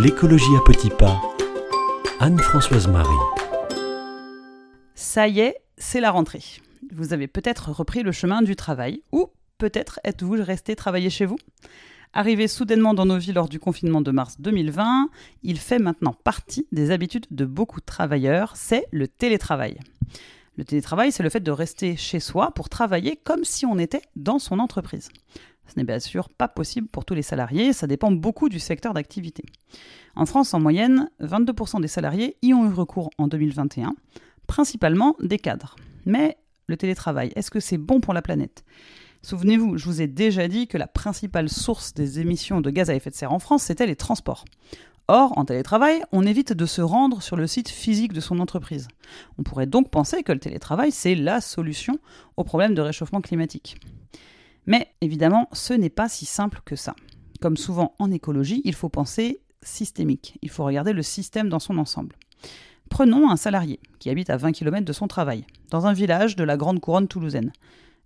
L'écologie à petits pas. Anne-Françoise Marie. Ça y est, c'est la rentrée. Vous avez peut-être repris le chemin du travail ou peut-être êtes-vous resté travailler chez vous Arrivé soudainement dans nos vies lors du confinement de mars 2020, il fait maintenant partie des habitudes de beaucoup de travailleurs, c'est le télétravail. Le télétravail, c'est le fait de rester chez soi pour travailler comme si on était dans son entreprise. Ce n'est bien sûr pas possible pour tous les salariés, ça dépend beaucoup du secteur d'activité. En France, en moyenne, 22% des salariés y ont eu recours en 2021, principalement des cadres. Mais le télétravail, est-ce que c'est bon pour la planète? Souvenez-vous, je vous ai déjà dit que la principale source des émissions de gaz à effet de serre en France, c'était les transports. Or, en télétravail, on évite de se rendre sur le site physique de son entreprise. On pourrait donc penser que le télétravail, c'est la solution au problème de réchauffement climatique. Mais évidemment, ce n'est pas si simple que ça. Comme souvent en écologie, il faut penser systémique. Il faut regarder le système dans son ensemble. Prenons un salarié qui habite à 20 km de son travail, dans un village de la grande couronne toulousaine.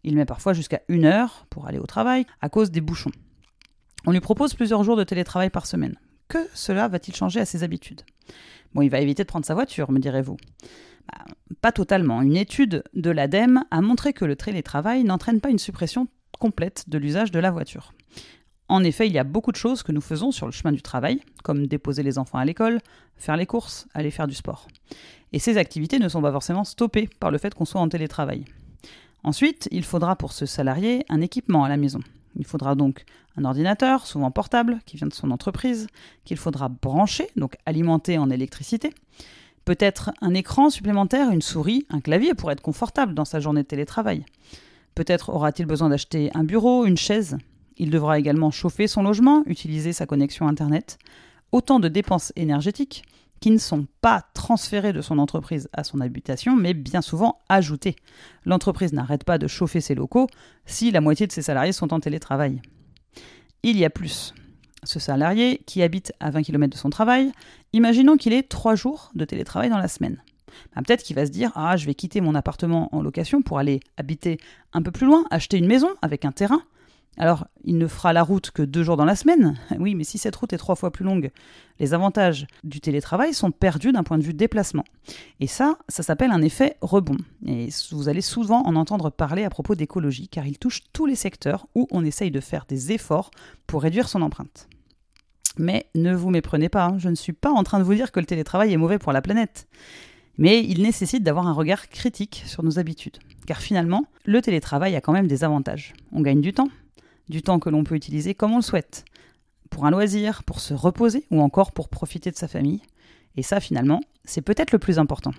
Il met parfois jusqu'à une heure pour aller au travail à cause des bouchons. On lui propose plusieurs jours de télétravail par semaine. Que cela va-t-il changer à ses habitudes? Bon, il va éviter de prendre sa voiture, me direz-vous. Bah, pas totalement. Une étude de l'ADEME a montré que le télétravail n'entraîne pas une suppression complète de l'usage de la voiture. En effet, il y a beaucoup de choses que nous faisons sur le chemin du travail, comme déposer les enfants à l'école, faire les courses, aller faire du sport. Et ces activités ne sont pas forcément stoppées par le fait qu'on soit en télétravail. Ensuite, il faudra pour ce salarié un équipement à la maison. Il faudra donc un ordinateur, souvent portable, qui vient de son entreprise, qu'il faudra brancher, donc alimenter en électricité. Peut-être un écran supplémentaire, une souris, un clavier pour être confortable dans sa journée de télétravail. Peut-être aura-t-il besoin d'acheter un bureau, une chaise. Il devra également chauffer son logement, utiliser sa connexion Internet. Autant de dépenses énergétiques qui ne sont pas transférées de son entreprise à son habitation, mais bien souvent ajoutées. L'entreprise n'arrête pas de chauffer ses locaux si la moitié de ses salariés sont en télétravail. Il y a plus. Ce salarié qui habite à 20 km de son travail, imaginons qu'il ait 3 jours de télétravail dans la semaine. Bah, peut-être qu'il va se dire Ah, je vais quitter mon appartement en location pour aller habiter un peu plus loin, acheter une maison avec un terrain. Alors, il ne fera la route que deux jours dans la semaine. Oui, mais si cette route est trois fois plus longue, les avantages du télétravail sont perdus d'un point de vue déplacement. Et ça, ça s'appelle un effet rebond. Et vous allez souvent en entendre parler à propos d'écologie, car il touche tous les secteurs où on essaye de faire des efforts pour réduire son empreinte. Mais ne vous méprenez pas, hein, je ne suis pas en train de vous dire que le télétravail est mauvais pour la planète mais il nécessite d'avoir un regard critique sur nos habitudes. Car finalement, le télétravail a quand même des avantages. On gagne du temps, du temps que l'on peut utiliser comme on le souhaite, pour un loisir, pour se reposer ou encore pour profiter de sa famille. Et ça, finalement, c'est peut-être le plus important.